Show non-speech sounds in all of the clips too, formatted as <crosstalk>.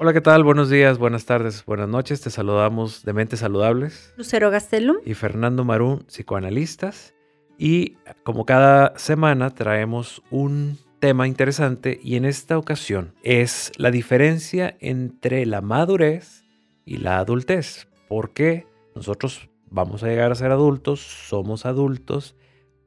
Hola, ¿qué tal? Buenos días, buenas tardes, buenas noches. Te saludamos de Mentes Saludables. Lucero Gastelum. Y Fernando Marún, psicoanalistas. Y como cada semana traemos un tema interesante y en esta ocasión es la diferencia entre la madurez y la adultez. Porque nosotros vamos a llegar a ser adultos, somos adultos,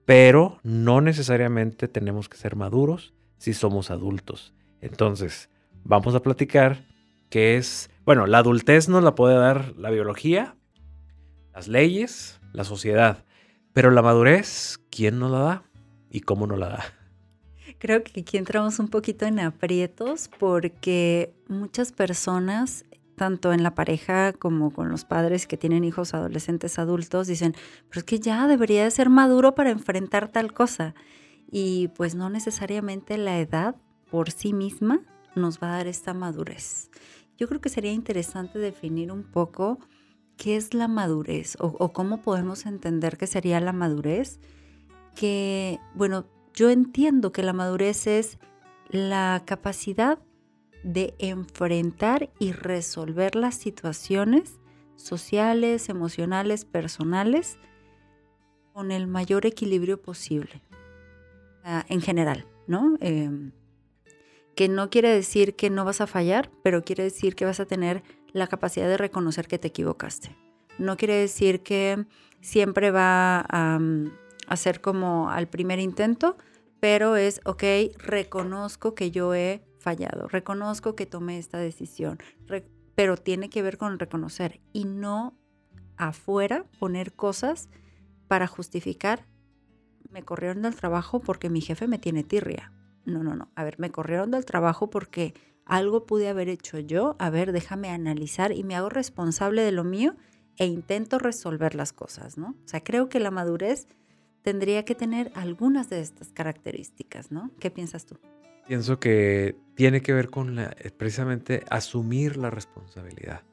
pero no necesariamente tenemos que ser maduros si somos adultos. Entonces, vamos a platicar que es, bueno, la adultez nos la puede dar la biología, las leyes, la sociedad, pero la madurez, ¿quién nos la da y cómo nos la da? Creo que aquí entramos un poquito en aprietos porque muchas personas, tanto en la pareja como con los padres que tienen hijos adolescentes adultos, dicen, pero es que ya debería de ser maduro para enfrentar tal cosa. Y pues no necesariamente la edad por sí misma nos va a dar esta madurez yo creo que sería interesante definir un poco qué es la madurez o, cómo podemos entender qué sería la madurez. Que, bueno, yo entiendo que la madurez es la capacidad de enfrentar y resolver las situaciones sociales, emocionales, personales con el mayor equilibrio posible, en general, ¿no? Em, que no quiere decir que no vas a fallar, pero quiere decir que vas a tener la capacidad de reconocer que te equivocaste. No quiere decir que siempre va a, a ser como al primer intento, pero es, ok, reconozco que yo he fallado, reconozco que tomé esta decisión, pero tiene que ver con reconocer y no afuera poner cosas para justificar, me corrieron del trabajo porque mi jefe me tiene tirria no, no, no. A ver, me corrieron del trabajo porque algo pude haber hecho yo. A ver, déjame analizar y me hago responsable de lo mío e intento resolver las cosas, ¿no? O sea, creo que la madurez tendría que tener algunas de estas características, ¿no? ¿Qué piensas tú? Pienso que tiene que ver con eh, precisamente asumir la responsabilidad.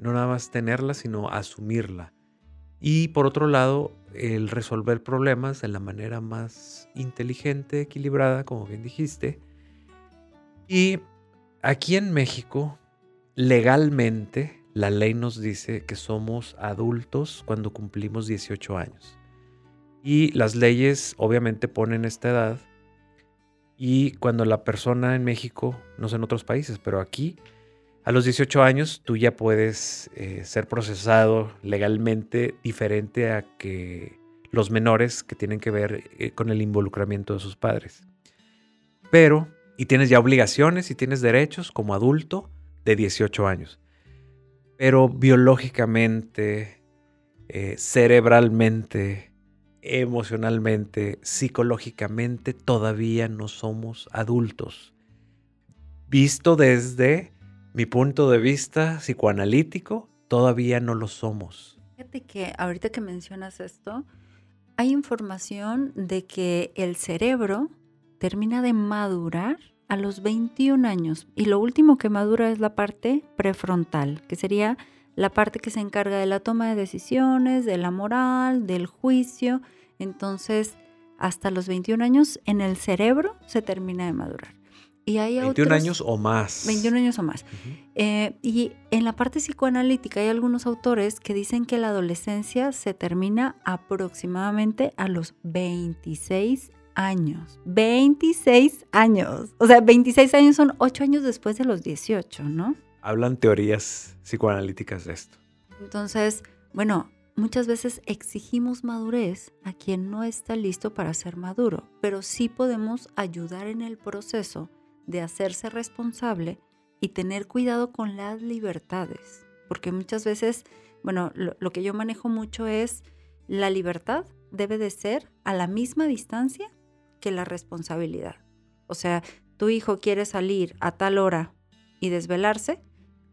no nada más tenerla, sino asumirla. Y por otro lado, el resolver problemas de la manera más inteligente, equilibrada, como bien dijiste. Y aquí en México, legalmente, la ley nos dice que somos adultos cuando cumplimos 18 años. Y las leyes obviamente ponen esta edad. Y cuando la persona en México, no sé en otros países, pero aquí a los 18 años tú ya puedes eh, ser procesado legalmente diferente a que los menores que tienen que ver eh, con el involucramiento de sus padres. Pero, y tienes ya obligaciones y tienes derechos como adulto de 18 años. Pero biológicamente, eh, cerebralmente, emocionalmente, psicológicamente, todavía no somos adultos. Visto desde mi punto de vista psicoanalítico, todavía no lo somos. Fíjate que ahorita que mencionas esto, hay información de que el cerebro termina de madurar a los 21 años y lo último que madura es la parte prefrontal, que sería la parte que se encarga de la toma de decisiones, de la moral, del juicio. Entonces, hasta los 21 años en el cerebro se termina de madurar. Y hay 21 años o más. 21 años o más. Eh, y en la parte psicoanalítica hay algunos autores que dicen que la adolescencia se termina aproximadamente a los 26 años. 26 años. O sea, 26 años son 8 años después de los 18, ¿no? Hablan teorías psicoanalíticas de esto. Entonces, bueno, muchas veces exigimos madurez a quien no está listo para ser maduro, pero sí podemos ayudar en el proceso de hacerse responsable y tener cuidado con las libertades. Porque muchas veces, bueno, lo, que yo manejo mucho es la libertad debe de ser a la misma distancia que la responsabilidad. O sea, tu hijo quiere salir a tal hora y desvelarse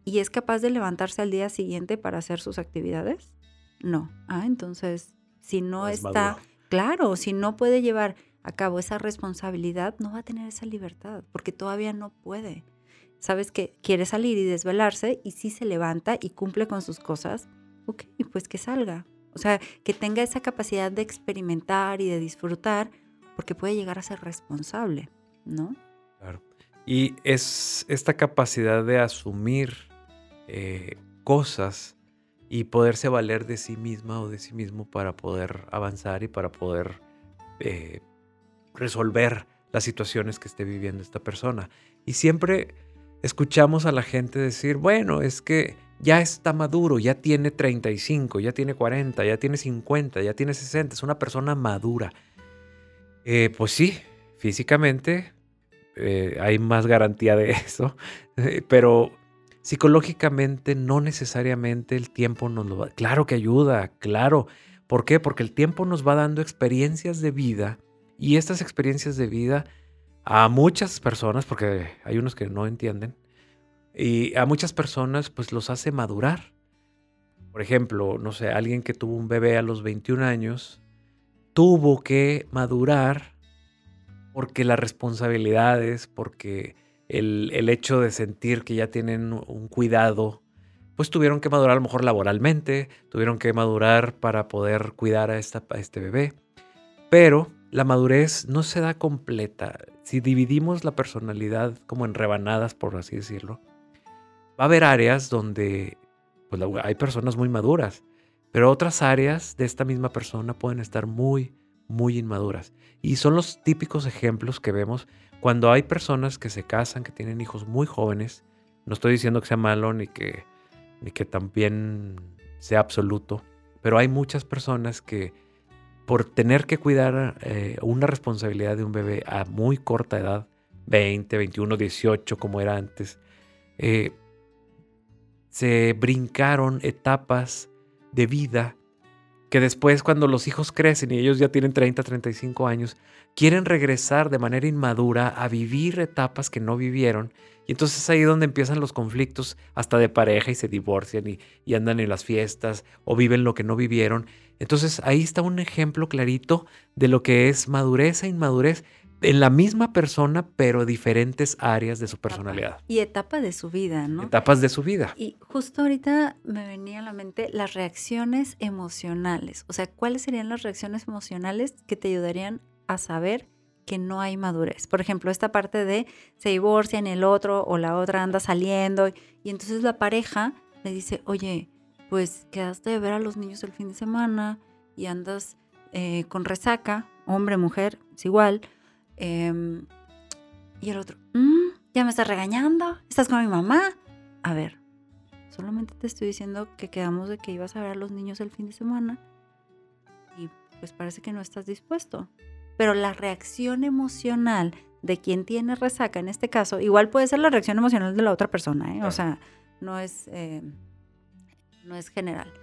y es capaz de levantarse al día siguiente para hacer sus actividades. No. Ah, entonces, si no está, claro, si no puede llevar a cabo esa responsabilidad, no va a tener esa libertad, porque todavía no puede. Sabes que quiere salir y desvelarse y si se levanta y cumple con sus cosas, ok, pues que salga. O sea, que tenga esa capacidad de experimentar y de disfrutar, porque puede llegar a ser responsable, ¿no? Claro. Y es esta capacidad de asumir eh, cosas y poderse valer de sí misma o de sí mismo para poder avanzar y para poder eh, resolver las situaciones que esté viviendo esta persona. Y siempre escuchamos a la gente decir, bueno, es que ya está maduro, ya tiene 35, ya tiene 40, ya tiene 50, ya tiene 60, es una persona madura. Eh, pues sí, físicamente eh, hay más garantía de <laughs> eso, pero psicológicamente no necesariamente el tiempo nos lo va. Claro que ayuda, claro. ¿Por qué? Porque el tiempo nos va dando experiencias de vida y estas experiencias de vida a muchas personas, porque hay unos que no entienden, y a muchas personas pues los hace madurar. Por ejemplo, no sé, alguien que tuvo un bebé a los 21 años tuvo que madurar porque las responsabilidades, porque el, hecho de sentir que ya tienen un cuidado, pues tuvieron que madurar a lo mejor laboralmente, tuvieron que madurar para poder cuidar a, esta, a este bebé. Pero la madurez no se da completa. Si dividimos la personalidad como en rebanadas, por así decirlo, va a haber áreas donde pues, hay personas muy maduras, pero otras áreas de esta misma persona pueden estar muy, muy inmaduras. Y son los típicos ejemplos que vemos cuando hay personas que se casan, que tienen hijos muy jóvenes, no estoy diciendo que sea malo ni que, ni que también sea absoluto, pero hay muchas personas que por tener que cuidar eh, una responsabilidad de un bebé a muy corta edad, 20, 21, 18 como era antes, eh, se brincaron etapas de vida que después cuando los hijos crecen y ellos ya tienen 30, 35 años, quieren regresar de manera inmadura a vivir etapas que no vivieron. Y entonces es ahí donde empiezan los conflictos hasta de pareja y se divorcian y, y andan en las fiestas o viven lo que no vivieron. Entonces ahí está un ejemplo clarito de lo que es madurez e inmadurez en la misma persona, pero diferentes áreas de su personalidad. Y etapa de su vida, ¿no? Etapas de su vida. Y justo ahorita me venía a la mente las reacciones emocionales. O sea, ¿cuáles serían las reacciones emocionales que te ayudarían a saber que no hay madurez? Por ejemplo, esta parte de se divorcian el otro o la otra anda saliendo y entonces la pareja le dice, oye, pues quedaste de ver a los niños el fin de semana y andas eh, con resaca, hombre, mujer, es igual Em, y el otro, mm, ya me estás regañando, estás con mi mamá. A ver, solamente te estoy diciendo que quedamos de que ibas a ver a los niños el fin de semana y pues parece que no estás dispuesto. Pero la reacción emocional de quien tiene resaca, en este caso, igual puede ser la reacción emocional de la otra persona, ¿eh? o sea, no es, eh, no es general.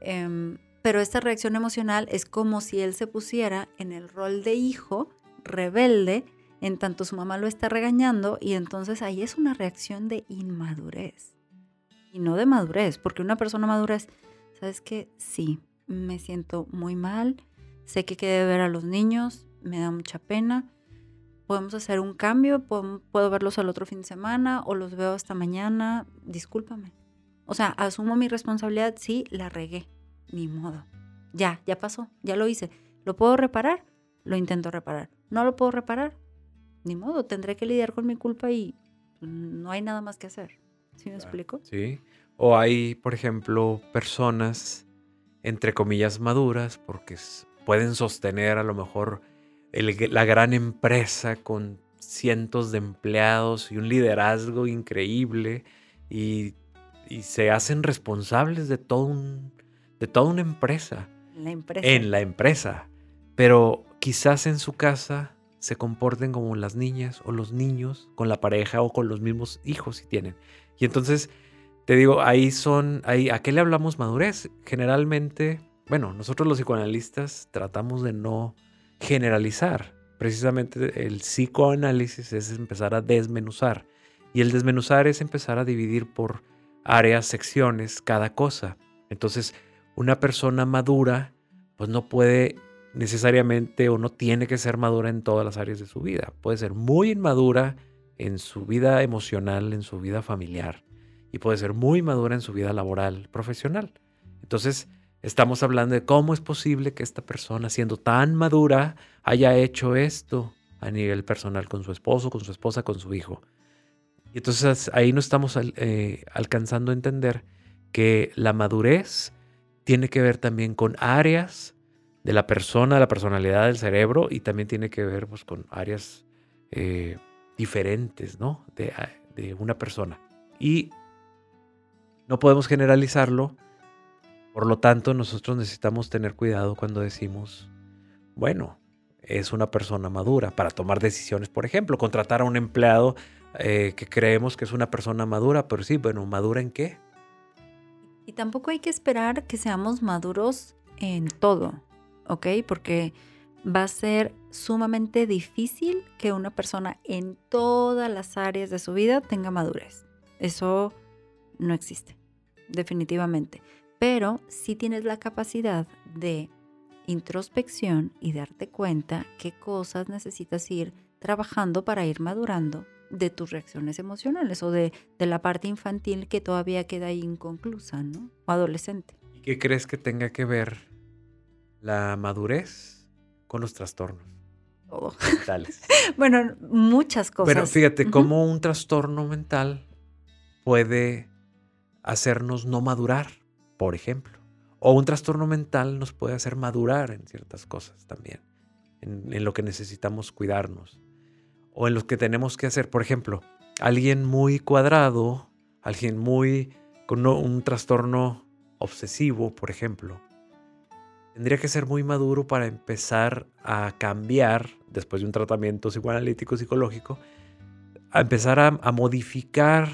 Em, pero esta reacción emocional es como si él se pusiera en el rol de hijo rebelde en tanto su mamá lo está regañando y entonces ahí es una reacción de inmadurez y no de madurez, porque una persona madura es, ¿sabes qué? Sí, me siento muy mal, sé que quede ver a los niños, me da mucha pena, podemos hacer un cambio, puedo, puedo verlos al otro fin de semana o los veo hasta mañana, discúlpame. O sea, asumo mi responsabilidad, sí, la regué, ni modo. Ya, ya pasó, ya lo hice. ¿Lo puedo reparar? Lo intento reparar no lo puedo reparar. Ni modo, tendré que lidiar con mi culpa y no hay nada más que hacer. ¿Sí me explico? Sí. O hay, por ejemplo, personas, entre comillas, maduras, porque pueden sostener a lo mejor la gran empresa con cientos de empleados y un liderazgo increíble y, se hacen responsables de, todo un, de toda una empresa. La empresa. En la empresa. Pero quizás en su casa se comporten como las niñas o los niños con la pareja o con los mismos hijos si tienen. Y entonces, te digo, ahí son, ahí, ¿a qué le hablamos madurez? Generalmente, bueno, nosotros los psicoanalistas tratamos de no generalizar. Precisamente el psicoanálisis es empezar a desmenuzar. Y el desmenuzar es empezar a dividir por áreas, secciones, cada cosa. Entonces, una persona madura, pues no puede necesariamente o no tiene que ser madura en todas las áreas de su vida. Puede ser muy inmadura en su vida emocional, en su vida familiar y puede ser muy madura en su vida laboral, profesional. Entonces, estamos hablando de cómo es posible que esta persona, siendo tan madura, haya hecho esto a nivel personal con su esposo, con su esposa, con su hijo. Y entonces ahí no estamos eh, alcanzando a entender que la madurez tiene que ver también con áreas de la persona, la personalidad del cerebro y también tiene que ver pues, con áreas eh, diferentes ¿no? de, de una persona. Y no podemos generalizarlo, por lo tanto nosotros necesitamos tener cuidado cuando decimos, bueno, es una persona madura para tomar decisiones, por ejemplo, contratar a un empleado eh, que creemos que es una persona madura, pero sí, bueno, ¿madura en qué? Y tampoco hay que esperar que seamos maduros en todo, ¿ok? Porque va a ser sumamente difícil que una persona en todas las áreas de su vida tenga madurez. Eso no existe, definitivamente. Pero si tienes la capacidad de introspección y darte cuenta qué cosas necesitas ir trabajando para ir madurando de tus reacciones emocionales o de, la parte infantil que todavía queda ahí inconclusa, ¿no? O adolescente. ¿Y qué crees que tenga que ver la madurez con los trastornos? Todo. Mentales. <laughs> bueno, muchas cosas. Bueno, fíjate, cómo un trastorno mental puede hacernos no madurar, por ejemplo. O un trastorno mental nos puede hacer madurar en ciertas cosas también, en, lo que necesitamos cuidarnos. O en lo que tenemos que hacer, por ejemplo, alguien muy cuadrado, alguien muy con un trastorno obsesivo, por ejemplo, tendría que ser muy maduro para empezar a cambiar, después de un tratamiento psicoanalítico, psicológico, a empezar a, a modificar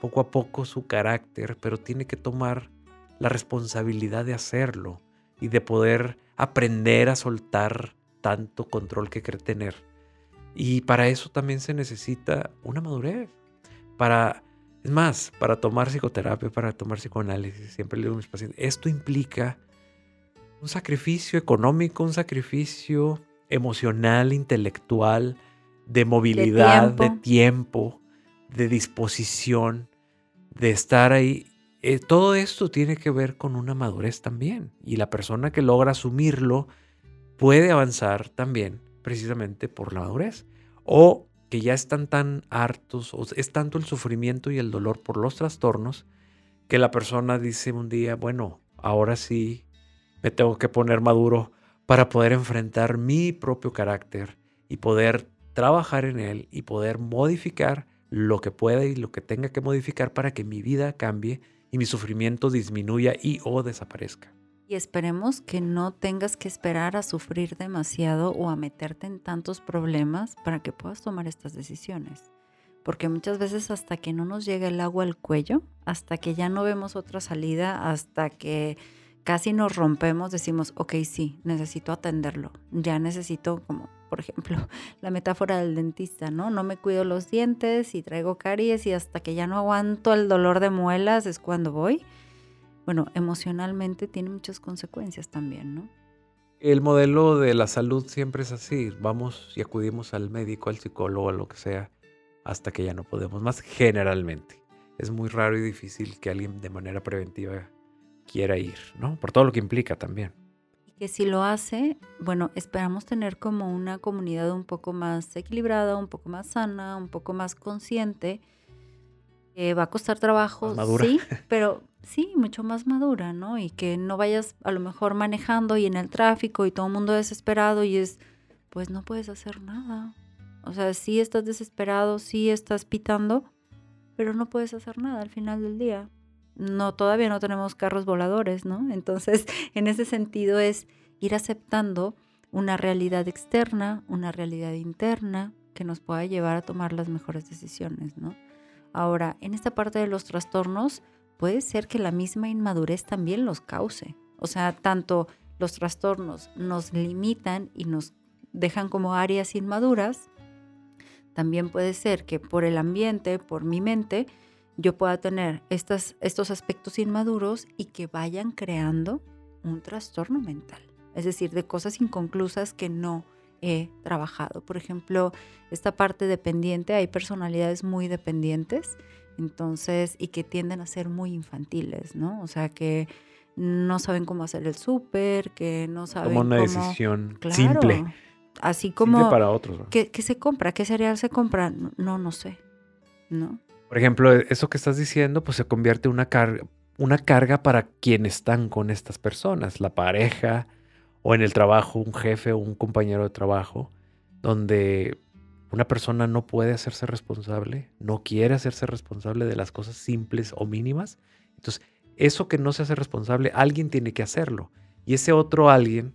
poco a poco su carácter, pero tiene que tomar la responsabilidad de hacerlo y de poder aprender a soltar tanto control que cree tener. Y para eso también se necesita una madurez. Para, es más, para tomar psicoterapia, para tomar psicoanálisis, siempre le digo a mis pacientes, esto implica un sacrificio económico, un sacrificio emocional, intelectual, de movilidad, de tiempo, de disposición, de estar ahí eh, todo esto tiene que ver con una madurez también. Y la persona que logra asumirlo puede avanzar también precisamente por la madurez. O que ya están tan hartos, o es tanto el sufrimiento y el dolor por los trastornos, que la persona dice un día, bueno, ahora sí me tengo que poner maduro para poder enfrentar mi propio carácter y poder trabajar en él y poder modificar lo que pueda y lo que tenga que modificar para que mi vida cambie y mi sufrimiento disminuya y o desaparezca. Y esperemos que no tengas que esperar a sufrir demasiado o a meterte en tantos problemas para que puedas tomar estas decisiones. Porque muchas veces hasta que no nos llega el agua al cuello, hasta que ya no vemos otra salida, hasta que casi nos rompemos, decimos, ok, sí, necesito atenderlo, ya necesito como por ejemplo, <laughs> la metáfora del dentista, ¿no? No me cuido los dientes y traigo caries y hasta que ya no aguanto el dolor de muelas es cuando voy. Bueno, emocionalmente tiene muchas consecuencias también, ¿no? El modelo de la salud siempre es así. Vamos y acudimos al médico, al psicólogo, a lo que sea, hasta que ya no podemos más, generalmente. Es muy raro y difícil que alguien de manera preventiva quiera ir, ¿no? Por todo lo que implica también que si lo hace, bueno, esperamos tener como una comunidad un poco más equilibrada, un poco más sana, un poco más consciente. que va a costar trabajo, sí, pero sí, mucho más madura, ¿no? Y que no vayas a lo mejor manejando y en el tráfico y todo el mundo desesperado y es, pues no puedes hacer nada. O sea, sí estás desesperado, sí estás pitando, pero no puedes hacer nada al final del día no, todavía no tenemos carros voladores, ¿no? <laughs> Entonces, en ese sentido es ir aceptando una realidad externa, una realidad interna que nos pueda llevar a tomar las mejores decisiones, ¿no? Ahora, en esta parte de los trastornos, puede ser que la misma inmadurez también los cause. O sea, tanto los trastornos nos limitan y nos dejan como áreas inmaduras, también puede ser que por el ambiente, por mi mente, yo pueda tener estos aspectos inmaduros y que vayan creando un trastorno mental. Es decir, de cosas inconclusas que no he trabajado. Por ejemplo, esta parte dependiente, hay personalidades muy dependientes, entonces, y que tienden a ser muy infantiles, ¿no? O sea, que no saben cómo hacer el súper, que no saben como una decisión simple. Así como para otros. ¿qué, ¿Qué se compra? ¿Qué cereal se compra? No, no sé, ¿no? Por ejemplo, eso que estás diciendo, pues se convierte en una carga, una carga para quienes están con estas personas, la pareja o en el trabajo, un jefe o un compañero de trabajo, donde una persona no puede hacerse responsable, no quiere hacerse responsable de las cosas simples o mínimas. Entonces, eso que no se hace responsable, alguien tiene que hacerlo. Y ese otro alguien,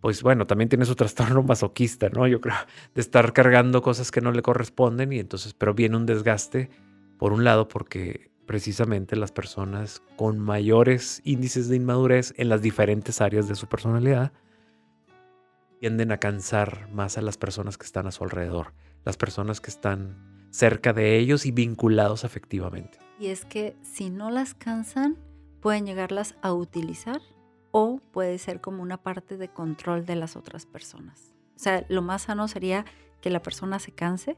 pues bueno, también tiene su <laughs> trastorno masoquista, ¿no? Yo creo, de estar cargando cosas que no le corresponden y entonces, pero viene un desgaste, por un lado, porque precisamente las personas con mayores índices de inmadurez en las diferentes áreas de su personalidad tienden a cansar más a las personas que están a su alrededor, las personas que están cerca de ellos y vinculados afectivamente. Y es que si no las cansan, pueden llegarlas a utilizar o puede ser como una parte de control de las otras personas. O sea, lo más sano sería que la persona se canse,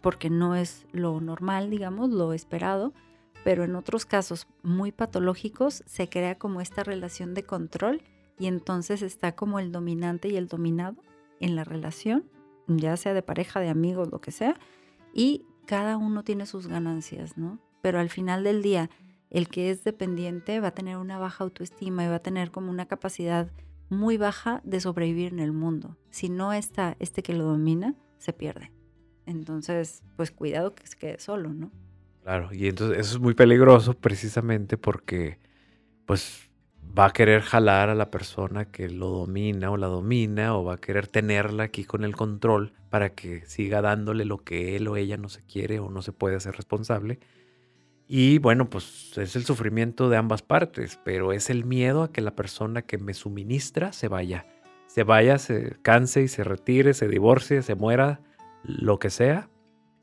porque no es lo normal, digamos, lo esperado, pero en otros casos muy patológicos se crea como esta relación de control y entonces está como el dominante y el dominado en la relación, ya sea de pareja, de amigos, lo que sea, y cada uno tiene sus ganancias, ¿no? Pero al final del día, el que es dependiente va a tener una baja autoestima y va a tener como una capacidad muy baja de sobrevivir en el mundo. Si no está este que lo domina, se pierde. Entonces, pues cuidado que se quede solo, ¿no? Claro, y entonces eso es muy peligroso precisamente porque, pues, va a querer jalar a la persona que lo domina o la domina o va a querer tenerla aquí con el control para que siga dándole lo que él o ella no se quiere o no se puede hacer responsable. Y bueno, pues es el sufrimiento de ambas partes, pero es el miedo a que la persona que me suministra se vaya. Se vaya, se canse y se retire, se divorcie, se muera, lo que sea.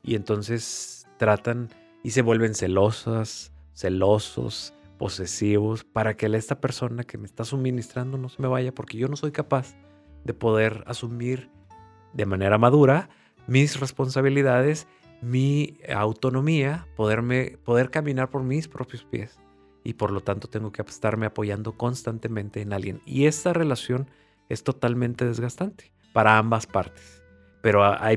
Y entonces tratan y se vuelven celosas, celosos, posesivos, para que esta persona que me está suministrando no se me vaya, porque yo no soy capaz de poder asumir de manera madura mis responsabilidades, mi autonomía, poderme, poder caminar por mis propios pies. Y por lo tanto tengo que estarme apoyando constantemente en alguien. Y esta relación es totalmente desgastante para ambas partes. Pero a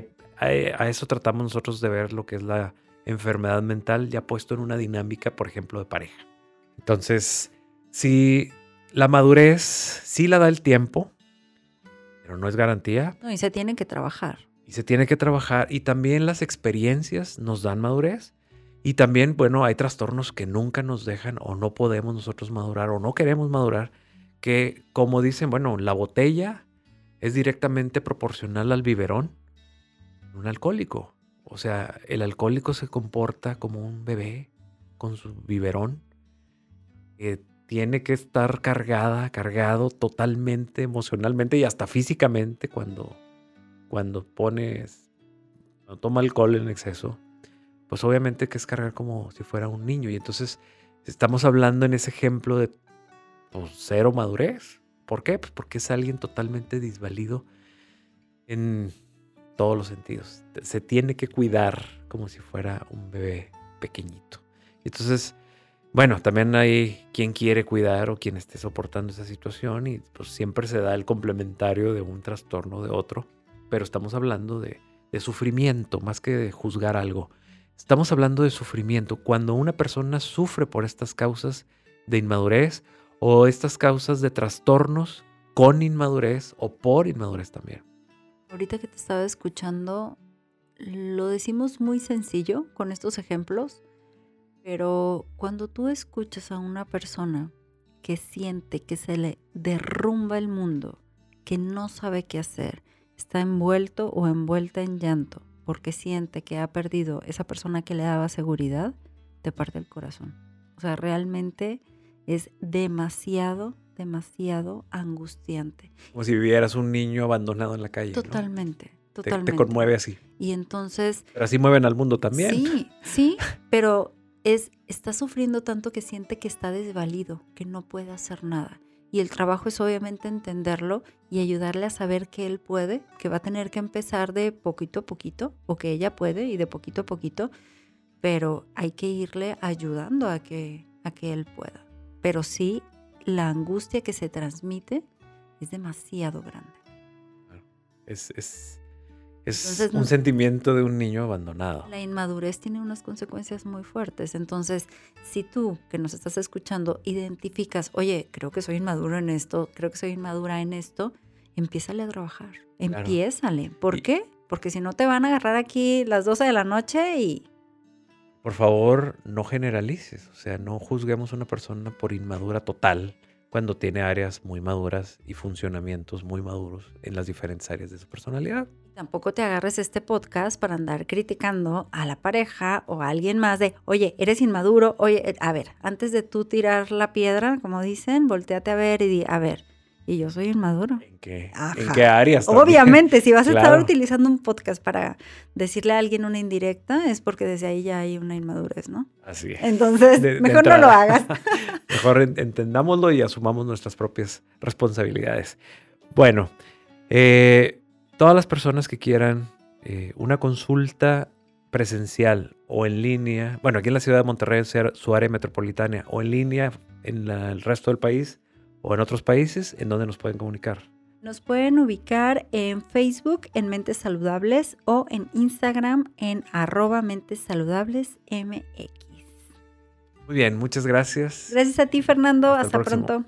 eso tratamos nosotros de ver lo que es la enfermedad mental ya puesto en una dinámica, por ejemplo, de pareja. Entonces, si la madurez sí la da el tiempo, pero no es garantía. No, y se tiene que trabajar. Y se tiene que trabajar. Y también las experiencias nos dan madurez. Y también, bueno, hay trastornos que nunca nos dejan o no podemos nosotros madurar o no queremos madurar, que como dicen, bueno, la botella es directamente proporcional al biberón, un alcohólico. O sea, el alcohólico se comporta como un bebé con su biberón tiene que estar cargada, cargado totalmente emocionalmente y hasta físicamente cuando, cuando pones, cuando toma alcohol en exceso, pues obviamente que es cargar como si fuera un niño. Y entonces estamos hablando en ese ejemplo de pues, cero madurez. ¿Por qué? Pues porque es alguien totalmente disvalido en todos los sentidos. Se tiene que cuidar como si fuera un bebé pequeñito. Entonces, bueno, también hay quien quiere cuidar o quien esté soportando esa situación y pues siempre se da el complementario de un trastorno de otro, pero estamos hablando de, sufrimiento más que de juzgar algo. Estamos hablando de sufrimiento cuando una persona sufre por estas causas de inmadurez o estas causas de trastornos con inmadurez o por inmadurez también. Ahorita que te estaba escuchando, lo decimos muy sencillo con estos ejemplos, pero cuando tú escuchas a una persona que siente que se le derrumba el mundo, que no sabe qué hacer, está envuelto o envuelta en llanto porque siente que ha perdido esa persona que le daba seguridad, te parte el corazón. O sea, realmente es demasiado, demasiado angustiante. Como si vivieras un niño abandonado en la calle. Totalmente, totalmente. Te, te, conmueve así. Y entonces... Pero así mueven al mundo también. Sí, sí, pero es, está sufriendo tanto que siente que está desvalido, que no puede hacer nada. Y el trabajo es obviamente entenderlo y ayudarle a saber que él puede, que va a tener que empezar de poquito a poquito, o que ella puede y de poquito a poquito, pero hay que irle ayudando a que, a que él pueda. Pero sí, la angustia que se transmite es demasiado grande. Es, es, Es un sentimiento de un niño abandonado. La inmadurez tiene unas consecuencias muy fuertes. Entonces, si tú que nos estás escuchando identificas, oye, creo que soy inmaduro en esto, creo que soy inmadura en esto, empiézale a trabajar. Empiézale. ¿Por qué? Porque si no te van a agarrar aquí las 12 de la noche y... Por favor, no generalices. O sea, no juzguemos a una persona por inmadura total cuando tiene áreas muy maduras y funcionamientos muy maduros en las diferentes áreas de su personalidad. Tampoco te agarres este podcast para andar criticando a la pareja o a alguien más de, oye, eres inmaduro, oye, a ver, antes de tú tirar la piedra, como dicen, volteate a ver y di, a ver, y yo soy inmaduro. ¿En qué, ¿en qué áreas? Obviamente, si vas a estar utilizando un podcast para decirle a alguien una indirecta, es porque desde ahí ya hay una inmadurez, ¿no? Así es. Entonces, mejor no lo hagas. <laughs> mejor entendámoslo y asumamos nuestras propias responsabilidades. Bueno, eh, todas las personas que quieran eh, una consulta presencial o en línea, bueno, aquí en la ciudad de Monterrey, su área metropolitana, o en línea en el resto del país, o en otros países, ¿en dónde nos pueden comunicar? Nos pueden ubicar en Facebook en Mentes Saludables o en Instagram en arroba Mentes Saludables MX. Muy bien, muchas gracias. Gracias a ti, Fernando. Hasta, pronto.